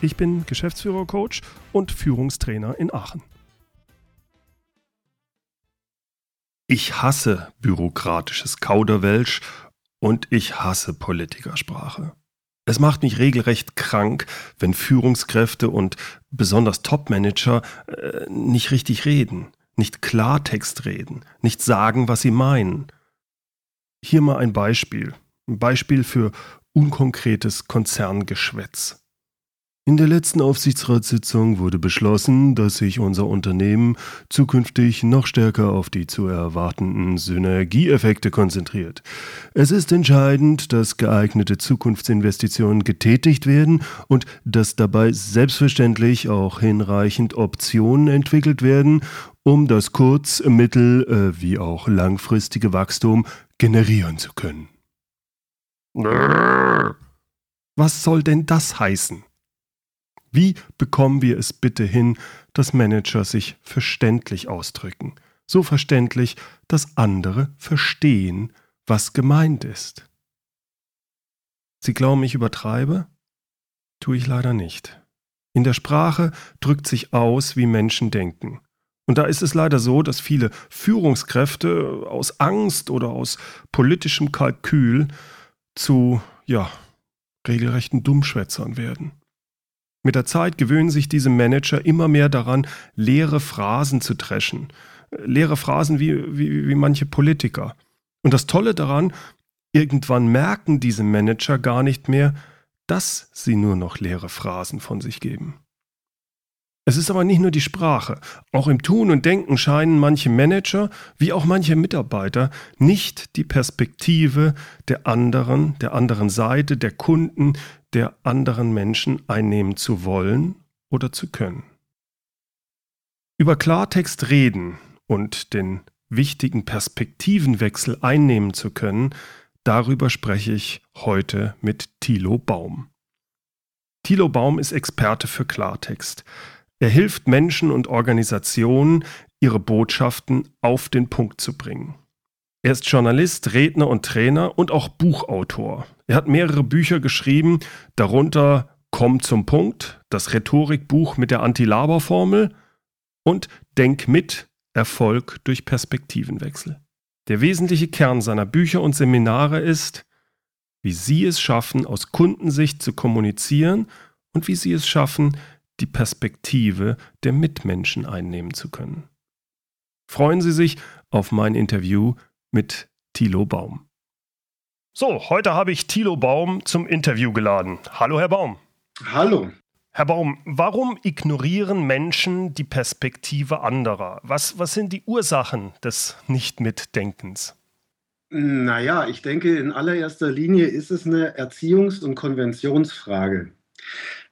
Ich bin Geschäftsführer-Coach und Führungstrainer in Aachen. Ich hasse bürokratisches Kauderwelsch und ich hasse Politikersprache. Es macht mich regelrecht krank, wenn Führungskräfte und besonders Topmanager äh, nicht richtig reden, nicht Klartext reden, nicht sagen, was sie meinen. Hier mal ein Beispiel. Ein Beispiel für unkonkretes Konzerngeschwätz. In der letzten Aufsichtsratssitzung wurde beschlossen, dass sich unser Unternehmen zukünftig noch stärker auf die zu erwartenden Synergieeffekte konzentriert. Es ist entscheidend, dass geeignete Zukunftsinvestitionen getätigt werden und dass dabei selbstverständlich auch hinreichend Optionen entwickelt werden, um das kurz-, mittel- äh, wie auch langfristige Wachstum generieren zu können. Was soll denn das heißen? Wie bekommen wir es bitte hin, dass Manager sich verständlich ausdrücken? So verständlich, dass andere verstehen, was gemeint ist. Sie glauben, ich übertreibe? Tue ich leider nicht. In der Sprache drückt sich aus, wie Menschen denken. Und da ist es leider so, dass viele Führungskräfte aus Angst oder aus politischem Kalkül zu, ja, regelrechten Dummschwätzern werden. Mit der Zeit gewöhnen sich diese Manager immer mehr daran, leere Phrasen zu dreschen. Leere Phrasen wie, wie, wie manche Politiker. Und das Tolle daran, irgendwann merken diese Manager gar nicht mehr, dass sie nur noch leere Phrasen von sich geben. Es ist aber nicht nur die Sprache. Auch im Tun und Denken scheinen manche Manager wie auch manche Mitarbeiter nicht die Perspektive der anderen, der anderen Seite, der Kunden, der anderen Menschen einnehmen zu wollen oder zu können. Über Klartext reden und den wichtigen Perspektivenwechsel einnehmen zu können, darüber spreche ich heute mit Thilo Baum. Thilo Baum ist Experte für Klartext. Er hilft Menschen und Organisationen, ihre Botschaften auf den Punkt zu bringen. Er ist Journalist, Redner und Trainer und auch Buchautor. Er hat mehrere Bücher geschrieben, darunter Komm zum Punkt, das Rhetorikbuch mit der Anti-Laber-Formel und Denk mit, Erfolg durch Perspektivenwechsel. Der wesentliche Kern seiner Bücher und Seminare ist, wie Sie es schaffen, aus Kundensicht zu kommunizieren und wie Sie es schaffen, die Perspektive der Mitmenschen einnehmen zu können. Freuen Sie sich auf mein Interview mit Thilo Baum. So, heute habe ich Thilo Baum zum Interview geladen. Hallo, Herr Baum. Hallo. Herr Baum, warum ignorieren Menschen die Perspektive anderer? Was, was sind die Ursachen des Nicht-Mitdenkens? Naja, ich denke, in allererster Linie ist es eine Erziehungs- und Konventionsfrage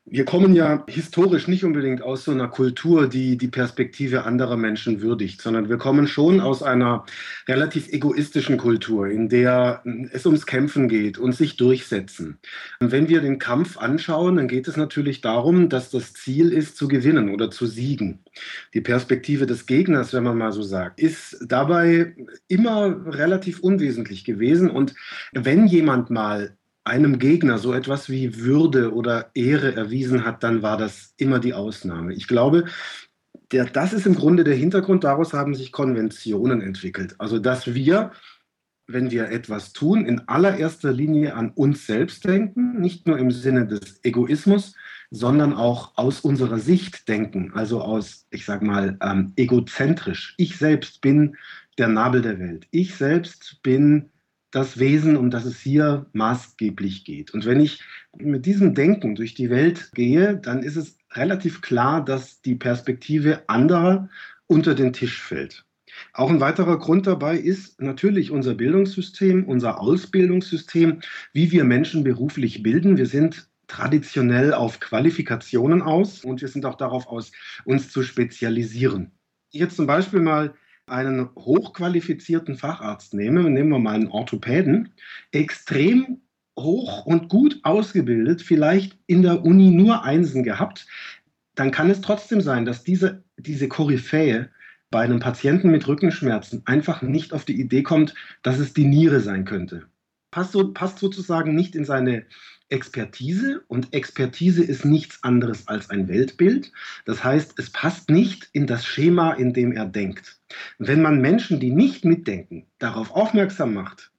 wir kommen ja historisch nicht unbedingt aus so einer Kultur, die die Perspektive anderer Menschen würdigt, sondern wir kommen schon aus einer relativ egoistischen Kultur, in der es ums Kämpfen geht und sich durchsetzen. Und wenn wir den Kampf anschauen, dann geht es natürlich darum, dass das Ziel ist, zu gewinnen oder zu siegen. Die Perspektive des Gegners, wenn man mal so sagt, ist dabei immer relativ unwesentlich gewesen. Und wenn jemand mal einem Gegner so etwas wie Würde oder Ehre erwiesen hat, dann war das immer die Ausnahme. Ich glaube, der, das ist im Grunde der Hintergrund. Daraus haben sich Konventionen entwickelt. Also, dass wir, wenn wir etwas tun, in allererster Linie an uns selbst denken, nicht nur im Sinne des Egoismus, sondern auch aus unserer Sicht denken, also aus, ich sage mal, ähm, egozentrisch. Ich selbst bin der Nabel der Welt. Ich selbst bin das Wesen, um das es hier maßgeblich geht. Und wenn ich mit diesem Denken durch die Welt gehe, dann ist es relativ klar, dass die Perspektive anderer unter den Tisch fällt. Auch ein weiterer Grund dabei ist natürlich unser Bildungssystem, unser Ausbildungssystem, wie wir Menschen beruflich bilden. Wir sind traditionell auf Qualifikationen aus und wir sind auch darauf aus, uns zu spezialisieren. Jetzt zum Beispiel mal einen hochqualifizierten Facharzt nehme, nehmen wir mal einen Orthopäden, extrem hoch und gut ausgebildet, vielleicht in der Uni nur Einsen gehabt, dann kann es trotzdem sein, dass diese, diese Koryphäe bei einem Patienten mit Rückenschmerzen einfach nicht auf die Idee kommt, dass es die Niere sein könnte. Passt, so, passt sozusagen nicht in seine Expertise und Expertise ist nichts anderes als ein Weltbild. Das heißt, es passt nicht in das Schema, in dem er denkt. Wenn man Menschen, die nicht mitdenken, darauf aufmerksam macht,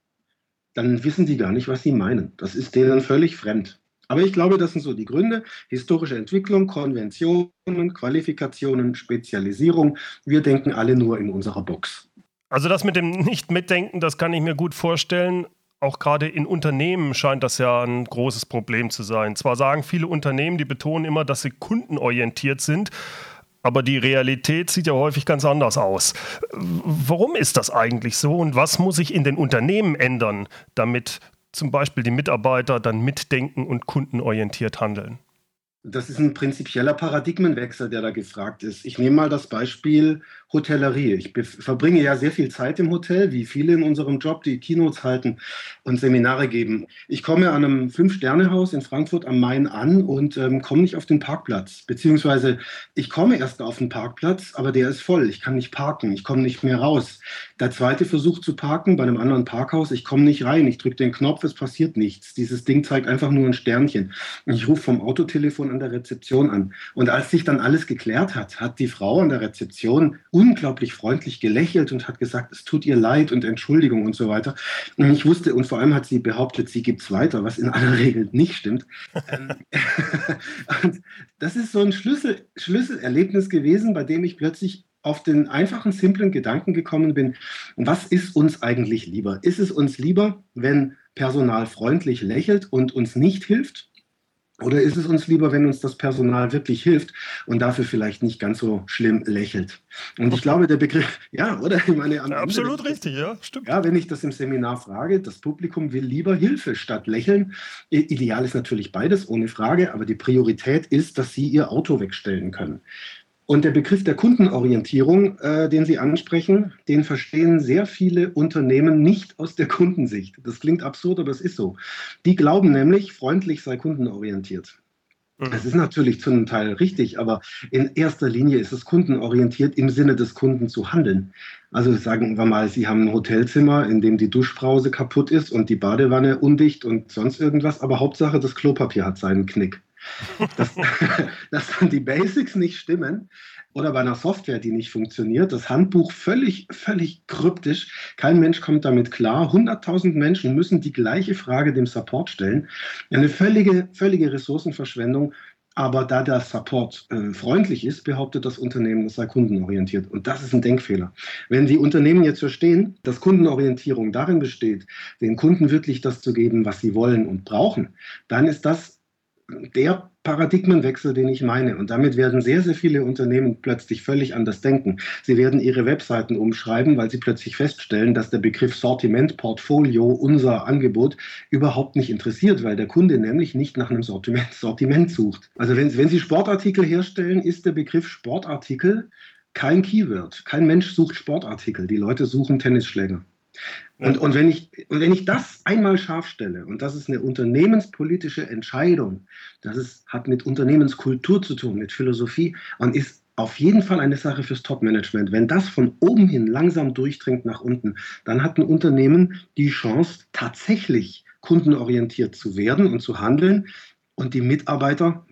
dann wissen sie gar nicht, was sie meinen. Das ist denen völlig fremd. Aber ich glaube, das sind so die Gründe. Historische Entwicklung, Konventionen, Qualifikationen, Spezialisierung. Wir denken alle nur in unserer Box. Also das mit dem Nicht-Mitdenken, das kann ich mir gut vorstellen. Auch gerade in Unternehmen scheint das ja ein großes Problem zu sein. Zwar sagen viele Unternehmen, die betonen immer, dass sie kundenorientiert sind, aber die Realität sieht ja häufig ganz anders aus. Warum ist das eigentlich so und was muss sich in den Unternehmen ändern, damit zum Beispiel die Mitarbeiter dann mitdenken und kundenorientiert handeln? Das ist ein prinzipieller Paradigmenwechsel, der da gefragt ist. Ich nehme mal das Beispiel Hotellerie. Ich verbringe ja sehr viel Zeit im Hotel, wie viele in unserem Job, die Keynotes halten und Seminare geben. Ich komme an einem Fünf-Sterne-Haus in Frankfurt am Main an und ähm, komme nicht auf den Parkplatz. Beziehungsweise ich komme erst auf den Parkplatz, aber der ist voll. Ich kann nicht parken. Ich komme nicht mehr raus. Der zweite Versuch zu parken bei einem anderen Parkhaus. Ich komme nicht rein. Ich drücke den Knopf, es passiert nichts. Dieses Ding zeigt einfach nur ein Sternchen. Ich rufe vom Autotelefon an der Rezeption an. Und als sich dann alles geklärt hat, hat die Frau an der Rezeption unglaublich freundlich gelächelt und hat gesagt, es tut ihr leid und Entschuldigung und so weiter. Und ich wusste, und vor allem hat sie behauptet, sie gibt es weiter, was in aller Regel nicht stimmt. Ähm, und das ist so ein Schlüssel, Schlüsselerlebnis gewesen, bei dem ich plötzlich auf den einfachen, simplen Gedanken gekommen bin, was ist uns eigentlich lieber? Ist es uns lieber, wenn Personal freundlich lächelt und uns nicht hilft? Oder ist es uns lieber, wenn uns das Personal wirklich hilft und dafür vielleicht nicht ganz so schlimm lächelt? Und ich glaube, der Begriff, ja, oder? Ich meine, ja, absolut Ende, richtig, ja, stimmt. Ja, wenn ich das im Seminar frage, das Publikum will lieber Hilfe statt Lächeln. Ideal ist natürlich beides, ohne Frage, aber die Priorität ist, dass sie ihr Auto wegstellen können. Und der Begriff der Kundenorientierung, äh, den Sie ansprechen, den verstehen sehr viele Unternehmen nicht aus der Kundensicht. Das klingt absurd, aber es ist so. Die glauben nämlich, freundlich sei kundenorientiert. Mhm. Es ist natürlich zu einem Teil richtig, aber in erster Linie ist es kundenorientiert im Sinne des Kunden zu handeln. Also sagen wir mal, Sie haben ein Hotelzimmer, in dem die Duschbrause kaputt ist und die Badewanne undicht und sonst irgendwas, aber Hauptsache das Klopapier hat seinen Knick dass, dass dann die Basics nicht stimmen oder bei einer Software, die nicht funktioniert, das Handbuch völlig, völlig kryptisch, kein Mensch kommt damit klar, 100.000 Menschen müssen die gleiche Frage dem Support stellen, eine völlige, völlige Ressourcenverschwendung aber da der Support äh, freundlich ist, behauptet das Unternehmen, es sei kundenorientiert. Und das ist ein Denkfehler. Wenn die Unternehmen jetzt verstehen, dass Kundenorientierung darin besteht, den Kunden wirklich das zu geben, was sie wollen und brauchen, dann ist das der Paradigmenwechsel, den ich meine. Und damit werden sehr, sehr viele Unternehmen plötzlich völlig anders denken. Sie werden ihre Webseiten umschreiben, weil sie plötzlich feststellen, dass der Begriff Sortiment, Portfolio, unser Angebot überhaupt nicht interessiert, weil der Kunde nämlich nicht nach einem Sortiment, Sortiment sucht. Also wenn, wenn Sie Sportartikel herstellen, ist der Begriff Sportartikel kein Keyword. Kein Mensch sucht Sportartikel. Die Leute suchen Tennisschläger. Und, und, wenn ich, und wenn ich das einmal scharf stelle, und das ist eine unternehmenspolitische Entscheidung, das ist, hat mit Unternehmenskultur zu tun, mit Philosophie und ist auf jeden Fall eine Sache fürs Top-Management. Wenn das von oben hin langsam durchdringt nach unten, dann hat ein Unternehmen die Chance, tatsächlich kundenorientiert zu werden und zu handeln und die Mitarbeiter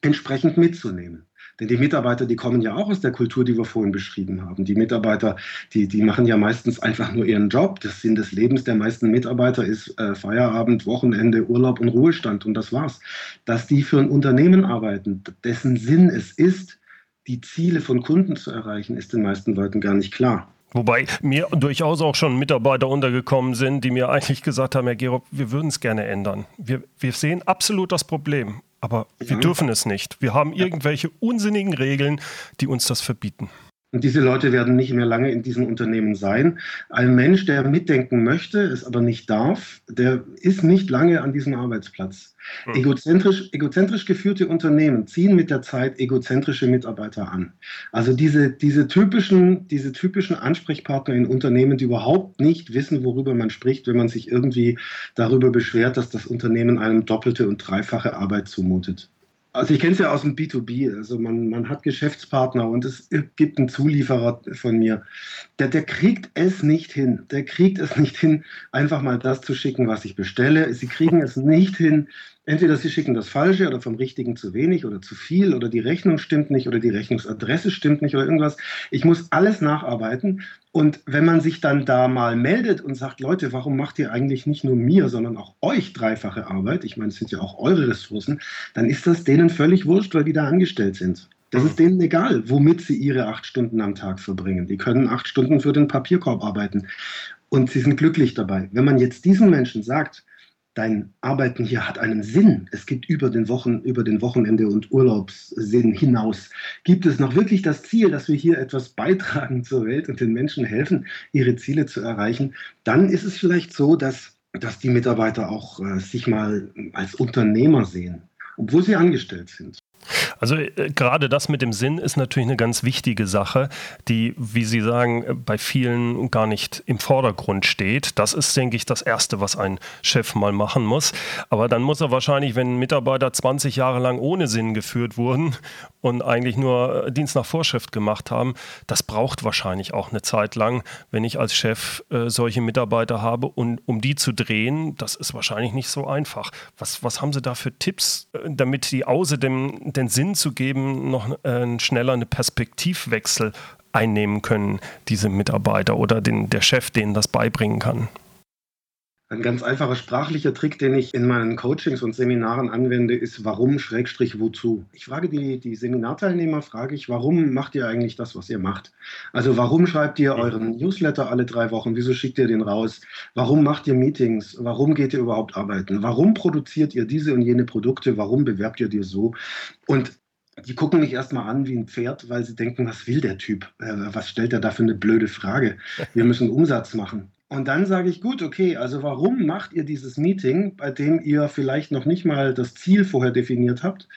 entsprechend mitzunehmen. Denn die Mitarbeiter, die kommen ja auch aus der Kultur, die wir vorhin beschrieben haben. Die Mitarbeiter, die, die machen ja meistens einfach nur ihren Job. Das Sinn des Lebens der meisten Mitarbeiter ist äh, Feierabend, Wochenende, Urlaub und Ruhestand und das war's. Dass die für ein Unternehmen arbeiten, dessen Sinn es ist, die Ziele von Kunden zu erreichen, ist den meisten Leuten gar nicht klar. Wobei mir durchaus auch schon Mitarbeiter untergekommen sind, die mir eigentlich gesagt haben, Herr Gerob, wir würden es gerne ändern. Wir, wir sehen absolut das Problem. Aber wir dürfen es nicht. Wir haben irgendwelche unsinnigen Regeln, die uns das verbieten. Und diese Leute werden nicht mehr lange in diesem Unternehmen sein. Ein Mensch, der mitdenken möchte, es aber nicht darf, der ist nicht lange an diesem Arbeitsplatz. Mhm. Egozentrisch, egozentrisch geführte Unternehmen ziehen mit der Zeit egozentrische Mitarbeiter an. Also diese, diese, typischen, diese typischen Ansprechpartner in Unternehmen, die überhaupt nicht wissen, worüber man spricht, wenn man sich irgendwie darüber beschwert, dass das Unternehmen einem doppelte und dreifache Arbeit zumutet. Also ich kenne es ja aus dem B2B. Also man, man hat Geschäftspartner und es gibt einen Zulieferer von mir. Der, der kriegt es nicht hin. Der kriegt es nicht hin, einfach mal das zu schicken, was ich bestelle. Sie kriegen es nicht hin, entweder sie schicken das Falsche oder vom Richtigen zu wenig oder zu viel oder die Rechnung stimmt nicht oder die Rechnungsadresse stimmt nicht oder irgendwas. Ich muss alles nacharbeiten. Und wenn man sich dann da mal meldet und sagt, Leute, warum macht ihr eigentlich nicht nur mir, sondern auch euch dreifache Arbeit? Ich meine, es sind ja auch eure Ressourcen, dann ist das denen völlig wurscht, weil die da angestellt sind. Das ist denen egal, womit sie ihre acht Stunden am Tag verbringen. Die können acht Stunden für den Papierkorb arbeiten und sie sind glücklich dabei. Wenn man jetzt diesen Menschen sagt, dein Arbeiten hier hat einen Sinn. Es gibt über den Wochen, über den Wochenende und Urlaubssinn hinaus. Gibt es noch wirklich das Ziel, dass wir hier etwas beitragen zur Welt und den Menschen helfen, ihre Ziele zu erreichen? Dann ist es vielleicht so, dass, dass die Mitarbeiter auch äh, sich mal als Unternehmer sehen, obwohl sie angestellt sind. Also äh, gerade das mit dem Sinn ist natürlich eine ganz wichtige Sache, die, wie Sie sagen, äh, bei vielen gar nicht im Vordergrund steht. Das ist, denke ich, das Erste, was ein Chef mal machen muss. Aber dann muss er wahrscheinlich, wenn Mitarbeiter 20 Jahre lang ohne Sinn geführt wurden und eigentlich nur äh, Dienst nach Vorschrift gemacht haben, das braucht wahrscheinlich auch eine Zeit lang, wenn ich als Chef äh, solche Mitarbeiter habe. Und um die zu drehen, das ist wahrscheinlich nicht so einfach. Was, was haben Sie da für Tipps, damit die außerdem den Sinn zu geben, noch äh, schneller eine Perspektivwechsel einnehmen können, diese Mitarbeiter oder den, der Chef denen das beibringen kann? Ein ganz einfacher sprachlicher Trick, den ich in meinen Coachings und Seminaren anwende, ist warum Schrägstrich wozu. Ich frage die, die Seminarteilnehmer, frage ich, warum macht ihr eigentlich das, was ihr macht? Also warum schreibt ihr euren Newsletter alle drei Wochen? Wieso schickt ihr den raus? Warum macht ihr Meetings? Warum geht ihr überhaupt arbeiten? Warum produziert ihr diese und jene Produkte? Warum bewerbt ihr die so? Und die gucken mich erstmal an wie ein Pferd, weil sie denken, was will der Typ? Äh, was stellt er da für eine blöde Frage? Wir müssen Umsatz machen. Und dann sage ich, gut, okay, also warum macht ihr dieses Meeting, bei dem ihr vielleicht noch nicht mal das Ziel vorher definiert habt?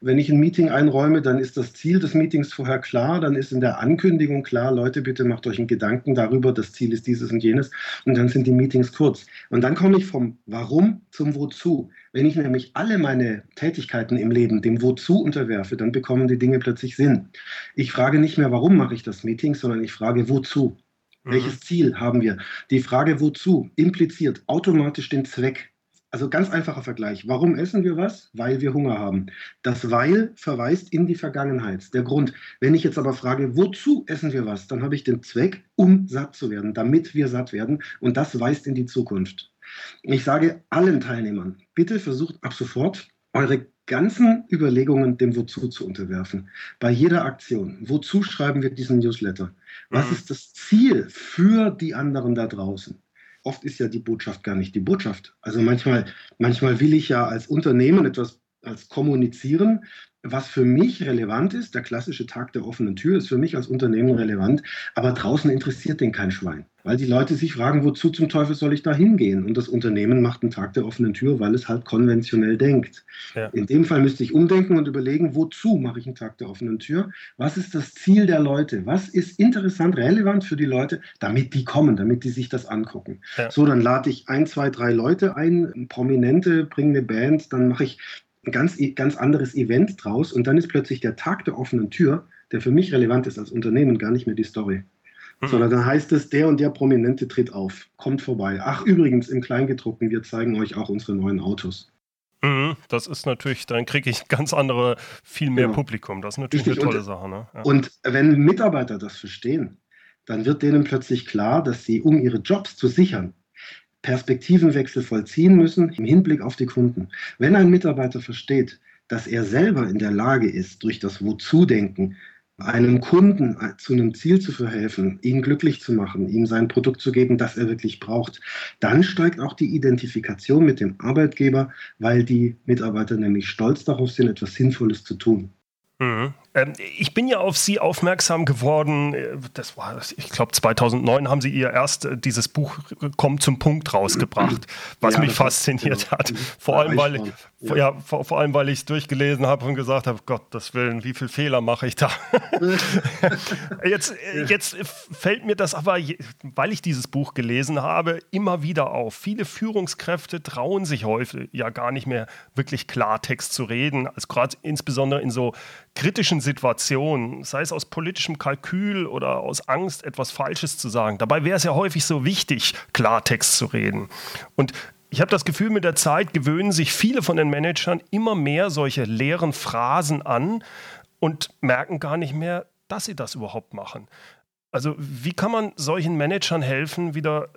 Wenn ich ein Meeting einräume, dann ist das Ziel des Meetings vorher klar, dann ist in der Ankündigung klar, Leute, bitte macht euch einen Gedanken darüber, das Ziel ist dieses und jenes. Und dann sind die Meetings kurz. Und dann komme ich vom Warum zum Wozu. Wenn ich nämlich alle meine Tätigkeiten im Leben dem Wozu unterwerfe, dann bekommen die Dinge plötzlich Sinn. Ich frage nicht mehr, warum mache ich das Meeting, sondern ich frage, wozu. Mhm. Welches Ziel haben wir? Die Frage wozu impliziert automatisch den Zweck. Also ganz einfacher Vergleich. Warum essen wir was? Weil wir Hunger haben. Das Weil verweist in die Vergangenheit. Der Grund. Wenn ich jetzt aber frage, wozu essen wir was, dann habe ich den Zweck, um satt zu werden, damit wir satt werden. Und das weist in die Zukunft. Ich sage allen Teilnehmern, bitte versucht ab sofort eure ganzen Überlegungen dem Wozu zu unterwerfen. Bei jeder Aktion. Wozu schreiben wir diesen Newsletter? Was mhm. ist das Ziel für die anderen da draußen? Oft ist ja die Botschaft gar nicht die Botschaft. Also manchmal, manchmal will ich ja als Unternehmen etwas als kommunizieren, was für mich relevant ist, der klassische Tag der offenen Tür ist für mich als Unternehmen relevant, aber draußen interessiert den kein Schwein, weil die Leute sich fragen, wozu zum Teufel soll ich da hingehen? Und das Unternehmen macht einen Tag der offenen Tür, weil es halt konventionell denkt. Ja. In dem Fall müsste ich umdenken und überlegen, wozu mache ich einen Tag der offenen Tür? Was ist das Ziel der Leute? Was ist interessant, relevant für die Leute, damit die kommen, damit die sich das angucken? Ja. So, dann lade ich ein, zwei, drei Leute ein, Prominente, bringe eine Band, dann mache ich ein ganz, ganz anderes Event draus und dann ist plötzlich der Tag der offenen Tür, der für mich relevant ist als Unternehmen, gar nicht mehr die Story. Mhm. Sondern dann heißt es, der und der Prominente tritt auf, kommt vorbei. Ach, übrigens im Kleingedruckten, wir zeigen euch auch unsere neuen Autos. Mhm, das ist natürlich, dann kriege ich ganz andere, viel mehr genau. Publikum. Das ist natürlich Richtig. eine tolle und, Sache. Ne? Ja. Und wenn Mitarbeiter das verstehen, dann wird denen plötzlich klar, dass sie, um ihre Jobs zu sichern, Perspektivenwechsel vollziehen müssen im Hinblick auf die Kunden. Wenn ein Mitarbeiter versteht, dass er selber in der Lage ist, durch das Wozu-Denken einem Kunden zu einem Ziel zu verhelfen, ihn glücklich zu machen, ihm sein Produkt zu geben, das er wirklich braucht, dann steigt auch die Identifikation mit dem Arbeitgeber, weil die Mitarbeiter nämlich stolz darauf sind, etwas Sinnvolles zu tun. Mhm. Ähm, ich bin ja auf Sie aufmerksam geworden. Äh, das war, ich glaube, 2009 haben Sie Ihr erst äh, dieses Buch Kommt zum Punkt rausgebracht, was ja, mich fasziniert hat. Vor allem, weil, ja. ja vor, vor, allem, weil ich es durchgelesen habe und gesagt habe: Gott, das Willen, wie viele Fehler mache ich da? jetzt, äh, jetzt fällt mir das aber, weil ich dieses Buch gelesen habe, immer wieder auf. Viele Führungskräfte trauen sich häufig ja gar nicht mehr wirklich Klartext zu reden, also gerade insbesondere in so kritischen Situationen, sei es aus politischem Kalkül oder aus Angst, etwas Falsches zu sagen. Dabei wäre es ja häufig so wichtig, Klartext zu reden. Und ich habe das Gefühl, mit der Zeit gewöhnen sich viele von den Managern immer mehr solche leeren Phrasen an und merken gar nicht mehr, dass sie das überhaupt machen. Also wie kann man solchen Managern helfen, wieder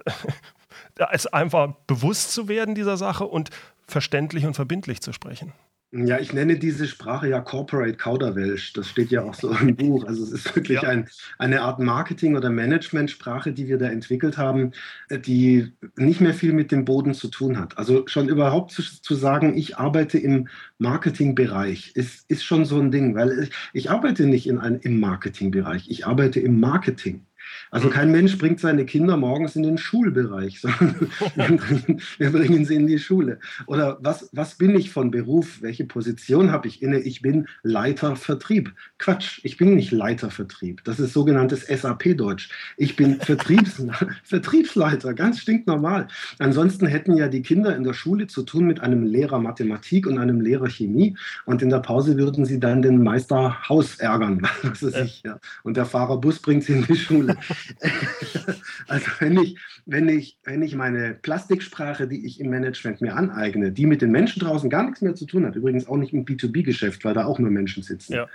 es einfach bewusst zu werden dieser Sache und verständlich und verbindlich zu sprechen? Ja, ich nenne diese Sprache ja Corporate Kauderwelsch. Das steht ja auch so im Buch. Also es ist wirklich ja. ein, eine Art Marketing- oder Management-Sprache, die wir da entwickelt haben, die nicht mehr viel mit dem Boden zu tun hat. Also schon überhaupt zu, zu sagen, ich arbeite im Marketingbereich, ist, ist schon so ein Ding, weil ich, ich arbeite nicht in ein, im Marketingbereich, ich arbeite im Marketing. Also kein Mensch bringt seine Kinder morgens in den Schulbereich, sondern wir, bringen, wir bringen sie in die Schule. Oder was, was bin ich von Beruf? Welche Position habe ich inne? Ich bin Leiter Vertrieb. Quatsch, ich bin nicht Leiter Vertrieb. Das ist sogenanntes SAP-Deutsch. Ich bin Vertriebs Vertriebsleiter, ganz stinknormal. Ansonsten hätten ja die Kinder in der Schule zu tun mit einem Lehrer Mathematik und einem Lehrer Chemie und in der Pause würden sie dann den Meister Haus ärgern. Was weiß ich, ja. Und der Fahrer Bus bringt sie in die Schule. also wenn ich, wenn, ich, wenn ich meine Plastiksprache, die ich im Management mir aneigne, die mit den Menschen draußen gar nichts mehr zu tun hat, übrigens auch nicht im B2B-Geschäft, weil da auch nur Menschen sitzen. Ja.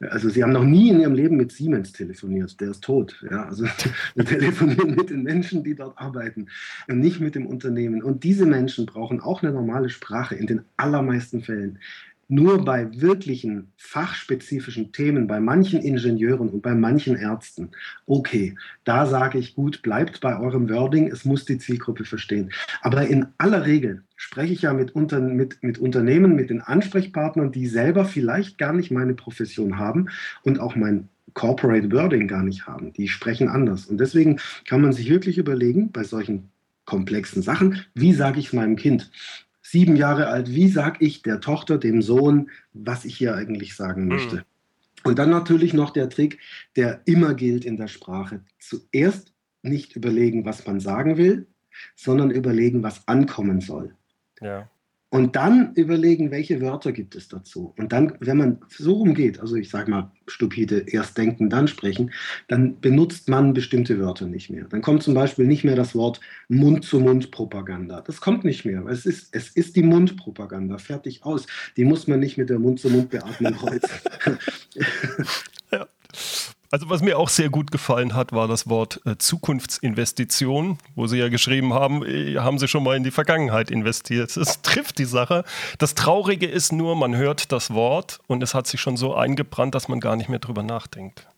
Also sie haben noch nie in ihrem Leben mit Siemens telefoniert, der ist tot. Ja, also wir telefonieren mit den Menschen, die dort arbeiten und nicht mit dem Unternehmen. Und diese Menschen brauchen auch eine normale Sprache in den allermeisten Fällen nur bei wirklichen fachspezifischen Themen, bei manchen Ingenieuren und bei manchen Ärzten, okay, da sage ich gut, bleibt bei eurem Wording, es muss die Zielgruppe verstehen. Aber in aller Regel spreche ich ja mit, unter, mit, mit Unternehmen, mit den Ansprechpartnern, die selber vielleicht gar nicht meine Profession haben und auch mein Corporate Wording gar nicht haben. Die sprechen anders. Und deswegen kann man sich wirklich überlegen, bei solchen komplexen Sachen, wie sage ich es meinem Kind? Sieben Jahre alt, wie sage ich der Tochter, dem Sohn, was ich hier eigentlich sagen hm. möchte? Mhm. Und dann natürlich noch der Trick, der immer gilt in der Sprache. Zuerst nicht überlegen, was man sagen will, sondern überlegen, was ankommen soll. Ja. Und dann überlegen, welche Wörter gibt es dazu. Und dann, wenn man so rumgeht, also ich sage mal stupide, erst denken, dann sprechen, dann benutzt man bestimmte Wörter nicht mehr. Dann kommt zum Beispiel nicht mehr das Wort Mund-zu-Mund-Propaganda. Das kommt nicht mehr. Es ist, es ist die Mundpropaganda, fertig aus. Die muss man nicht mit der Mund-zu-Mund-Beatmung kreuzen. ja. Also was mir auch sehr gut gefallen hat, war das Wort äh, Zukunftsinvestition, wo Sie ja geschrieben haben, äh, haben Sie schon mal in die Vergangenheit investiert. Das trifft die Sache. Das Traurige ist nur, man hört das Wort und es hat sich schon so eingebrannt, dass man gar nicht mehr drüber nachdenkt.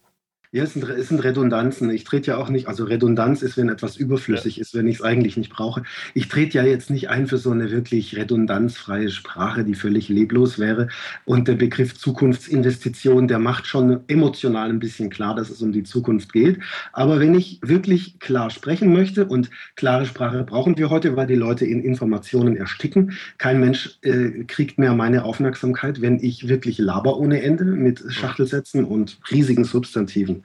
Ja, es sind, es sind Redundanzen. Ich trete ja auch nicht, also Redundanz ist, wenn etwas überflüssig ja. ist, wenn ich es eigentlich nicht brauche. Ich trete ja jetzt nicht ein für so eine wirklich redundanzfreie Sprache, die völlig leblos wäre. Und der Begriff Zukunftsinvestition, der macht schon emotional ein bisschen klar, dass es um die Zukunft geht. Aber wenn ich wirklich klar sprechen möchte, und klare Sprache brauchen wir heute, weil die Leute in Informationen ersticken. Kein Mensch äh, kriegt mehr meine Aufmerksamkeit, wenn ich wirklich laber ohne Ende mit Schachtelsätzen und riesigen Substantiven.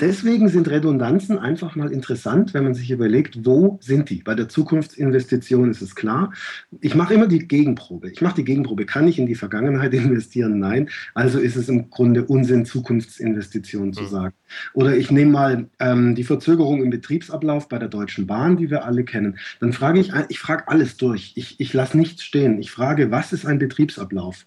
Deswegen sind Redundanzen einfach mal interessant, wenn man sich überlegt, wo sind die? Bei der Zukunftsinvestition ist es klar. Ich mache immer die Gegenprobe. Ich mache die Gegenprobe. Kann ich in die Vergangenheit investieren? Nein. Also ist es im Grunde Unsinn, Zukunftsinvestitionen zu mhm. sagen. Oder ich nehme mal ähm, die Verzögerung im Betriebsablauf bei der Deutschen Bahn, die wir alle kennen. Dann frage ich, ich frage alles durch. Ich, ich lasse nichts stehen. Ich frage, was ist ein Betriebsablauf?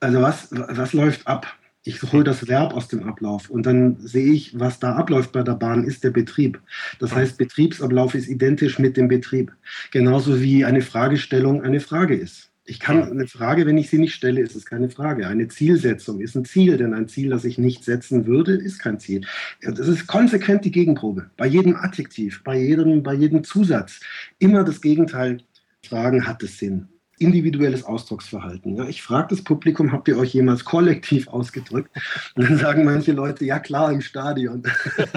Also was, was läuft ab? Ich hole das Verb aus dem Ablauf und dann sehe ich, was da abläuft bei der Bahn, ist der Betrieb. Das heißt, Betriebsablauf ist identisch mit dem Betrieb. Genauso wie eine Fragestellung eine Frage ist. Ich kann eine Frage, wenn ich sie nicht stelle, ist es keine Frage. Eine Zielsetzung ist ein Ziel, denn ein Ziel, das ich nicht setzen würde, ist kein Ziel. Das ist konsequent die Gegenprobe. Bei jedem Adjektiv, bei jedem, bei jedem Zusatz. Immer das Gegenteil fragen, hat es Sinn? Individuelles Ausdrucksverhalten. Ja, ich frage das Publikum, habt ihr euch jemals kollektiv ausgedrückt? Und dann sagen manche Leute, ja klar, im Stadion.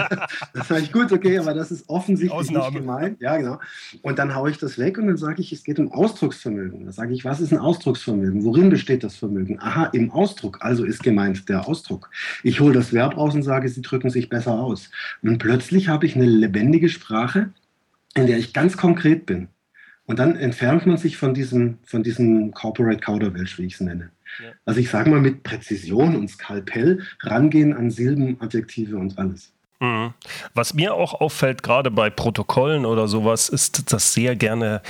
das sage ich, gut, okay, aber das ist offensichtlich Ausnahme. nicht gemeint. Ja, genau. Und dann haue ich das weg und dann sage ich, es geht um Ausdrucksvermögen. Da sage ich, was ist ein Ausdrucksvermögen? Worin besteht das Vermögen? Aha, im Ausdruck. Also ist gemeint der Ausdruck. Ich hole das Verb raus und sage, sie drücken sich besser aus. Und plötzlich habe ich eine lebendige Sprache, in der ich ganz konkret bin. Und dann entfernt man sich von diesem, von diesem Corporate Kauderwelsch, wie ich es nenne. Ja. Also ich sage mal mit Präzision und Skalpell rangehen an Silben, Adjektive und alles. Mhm. Was mir auch auffällt, gerade bei Protokollen oder sowas, ist, dass sehr gerne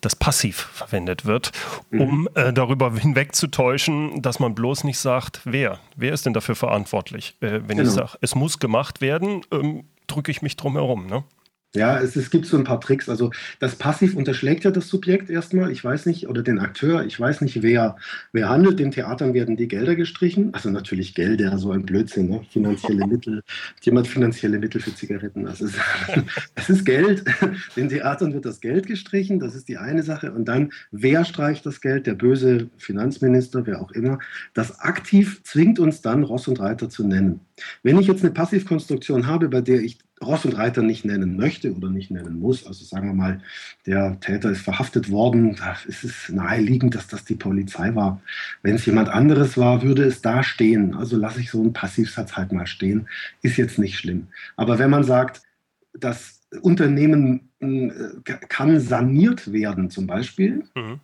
das Passiv verwendet wird, um mhm. äh, darüber hinwegzutäuschen, dass man bloß nicht sagt, wer. Wer ist denn dafür verantwortlich? Äh, wenn genau. ich sage, es muss gemacht werden, ähm, drücke ich mich drum herum. Ne? Ja, es, es gibt so ein paar Tricks. Also das Passiv unterschlägt ja das Subjekt erstmal, ich weiß nicht, oder den Akteur, ich weiß nicht, wer, wer handelt. Den Theatern werden die Gelder gestrichen. Also natürlich Gelder, so ein Blödsinn, ne? finanzielle Mittel. Jemand finanzielle Mittel für Zigaretten. Das ist, das ist Geld. Den Theatern wird das Geld gestrichen, das ist die eine Sache. Und dann, wer streicht das Geld? Der böse Finanzminister, wer auch immer. Das aktiv zwingt uns dann, Ross und Reiter zu nennen. Wenn ich jetzt eine Passivkonstruktion habe, bei der ich Ross und Reiter nicht nennen möchte oder nicht nennen muss, also sagen wir mal, der Täter ist verhaftet worden, da ist es naheliegend, dass das die Polizei war. Wenn es jemand anderes war, würde es da stehen. Also lasse ich so einen Passivsatz halt mal stehen. Ist jetzt nicht schlimm. Aber wenn man sagt, das Unternehmen äh, kann saniert werden zum Beispiel, mhm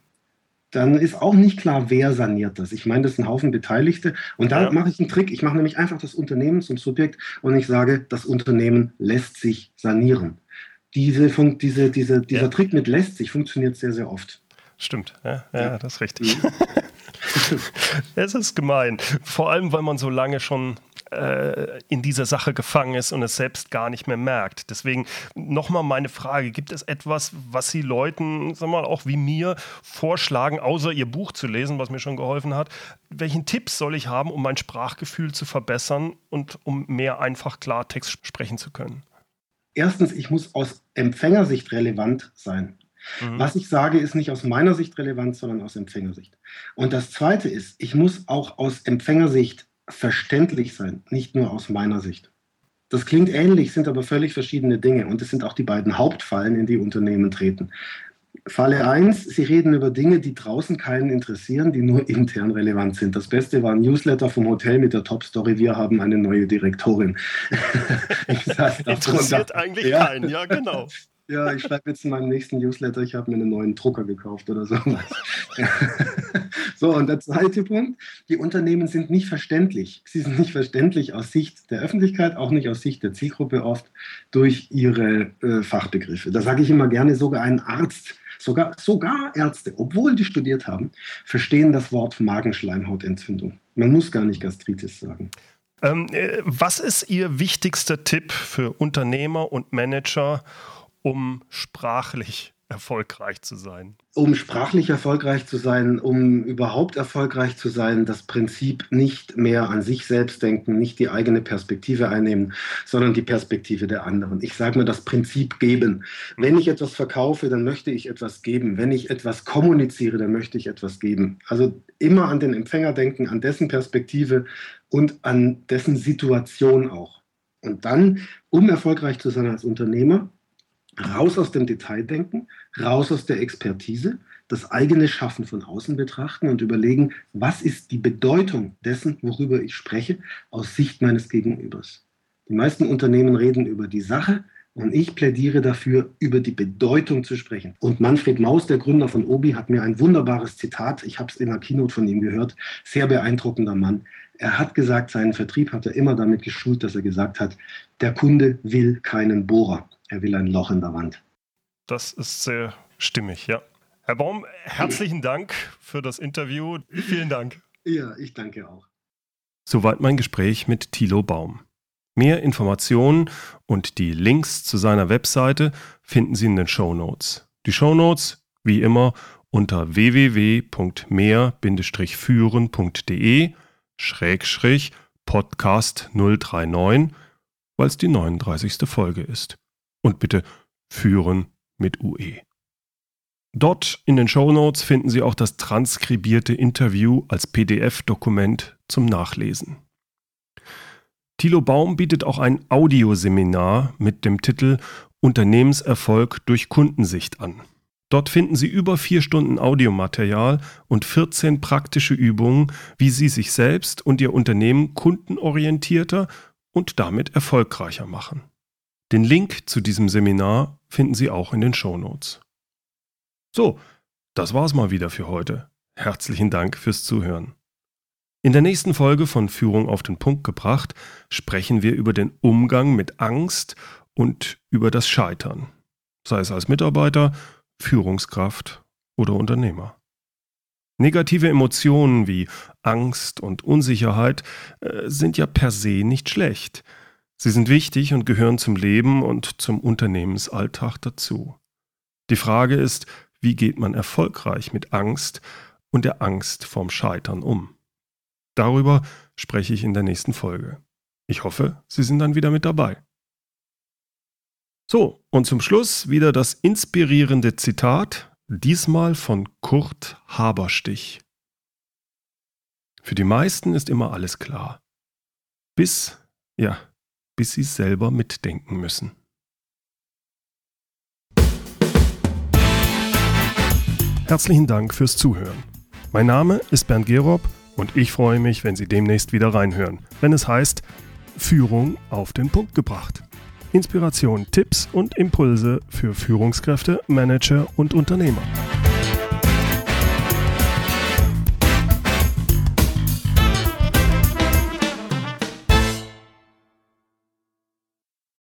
dann ist auch nicht klar, wer saniert das. Ich meine, das sind ein Haufen Beteiligte. Und da ja. mache ich einen Trick. Ich mache nämlich einfach das Unternehmen zum Subjekt und ich sage, das Unternehmen lässt sich sanieren. Diese, diese, diese, dieser ja. Trick mit lässt sich funktioniert sehr, sehr oft. Stimmt, ja, ja, das ist richtig. Mhm. es ist gemein. Vor allem, weil man so lange schon äh, in dieser Sache gefangen ist und es selbst gar nicht mehr merkt. Deswegen nochmal meine Frage: Gibt es etwas, was Sie Leuten, sag mal, auch wie mir vorschlagen, außer Ihr Buch zu lesen, was mir schon geholfen hat? Welchen Tipps soll ich haben, um mein Sprachgefühl zu verbessern und um mehr einfach Klartext sprechen zu können? Erstens, ich muss aus Empfängersicht relevant sein. Mhm. Was ich sage, ist nicht aus meiner Sicht relevant, sondern aus Empfängersicht. Und das Zweite ist, ich muss auch aus Empfängersicht verständlich sein, nicht nur aus meiner Sicht. Das klingt ähnlich, sind aber völlig verschiedene Dinge und es sind auch die beiden Hauptfallen, in die Unternehmen treten. Falle 1, Sie reden über Dinge, die draußen keinen interessieren, die nur intern relevant sind. Das Beste war ein Newsletter vom Hotel mit der Top-Story, wir haben eine neue Direktorin. Interessiert eigentlich ja. keinen, ja genau. Ja, ich schreibe jetzt in meinem nächsten Newsletter, ich habe mir einen neuen Drucker gekauft oder so. so, und der zweite Punkt, die Unternehmen sind nicht verständlich. Sie sind nicht verständlich aus Sicht der Öffentlichkeit, auch nicht aus Sicht der Zielgruppe oft durch ihre äh, Fachbegriffe. Da sage ich immer gerne, sogar ein Arzt, sogar, sogar Ärzte, obwohl die studiert haben, verstehen das Wort Magenschleimhautentzündung. Man muss gar nicht Gastritis sagen. Ähm, äh, was ist Ihr wichtigster Tipp für Unternehmer und Manager, um sprachlich erfolgreich zu sein? Um sprachlich erfolgreich zu sein, um überhaupt erfolgreich zu sein, das Prinzip nicht mehr an sich selbst denken, nicht die eigene Perspektive einnehmen, sondern die Perspektive der anderen. Ich sage mir das Prinzip geben. Wenn ich etwas verkaufe, dann möchte ich etwas geben. Wenn ich etwas kommuniziere, dann möchte ich etwas geben. Also immer an den Empfänger denken, an dessen Perspektive und an dessen Situation auch. Und dann, um erfolgreich zu sein als Unternehmer, raus aus dem Detaildenken, raus aus der Expertise, das eigene Schaffen von außen betrachten und überlegen, was ist die Bedeutung dessen, worüber ich spreche, aus Sicht meines Gegenübers. Die meisten Unternehmen reden über die Sache und ich plädiere dafür, über die Bedeutung zu sprechen. Und Manfred Maus, der Gründer von Obi, hat mir ein wunderbares Zitat, ich habe es in der Keynote von ihm gehört, sehr beeindruckender Mann. Er hat gesagt, seinen Vertrieb hat er immer damit geschult, dass er gesagt hat, der Kunde will keinen Bohrer. Er will ein Loch in der Wand. Das ist sehr stimmig, ja. Herr Baum, herzlichen Dank für das Interview. Vielen Dank. Ja, ich danke auch. Soweit mein Gespräch mit Thilo Baum. Mehr Informationen und die Links zu seiner Webseite finden Sie in den Show Notes. Die Show Notes, wie immer, unter www.mehr-führen.de Schrägstrich Podcast 039, weil es die 39. Folge ist und bitte führen mit UE. Dort in den Show Notes finden Sie auch das transkribierte Interview als PDF-Dokument zum Nachlesen. Thilo Baum bietet auch ein Audioseminar mit dem Titel Unternehmenserfolg durch Kundensicht an. Dort finden Sie über vier Stunden Audiomaterial und 14 praktische Übungen, wie Sie sich selbst und Ihr Unternehmen kundenorientierter und damit erfolgreicher machen. Den Link zu diesem Seminar finden Sie auch in den Show Notes. So, das war's mal wieder für heute. Herzlichen Dank fürs Zuhören. In der nächsten Folge von Führung auf den Punkt gebracht sprechen wir über den Umgang mit Angst und über das Scheitern, sei es als Mitarbeiter Führungskraft oder Unternehmer. Negative Emotionen wie Angst und Unsicherheit äh, sind ja per se nicht schlecht. Sie sind wichtig und gehören zum Leben und zum Unternehmensalltag dazu. Die Frage ist, wie geht man erfolgreich mit Angst und der Angst vorm Scheitern um? Darüber spreche ich in der nächsten Folge. Ich hoffe, Sie sind dann wieder mit dabei. So, und zum Schluss wieder das inspirierende Zitat, diesmal von Kurt Haberstich. Für die meisten ist immer alles klar. Bis, ja, bis sie selber mitdenken müssen. Herzlichen Dank fürs Zuhören. Mein Name ist Bernd Gerob und ich freue mich, wenn Sie demnächst wieder reinhören, wenn es heißt Führung auf den Punkt gebracht. Inspiration, Tipps und Impulse für Führungskräfte, Manager und Unternehmer.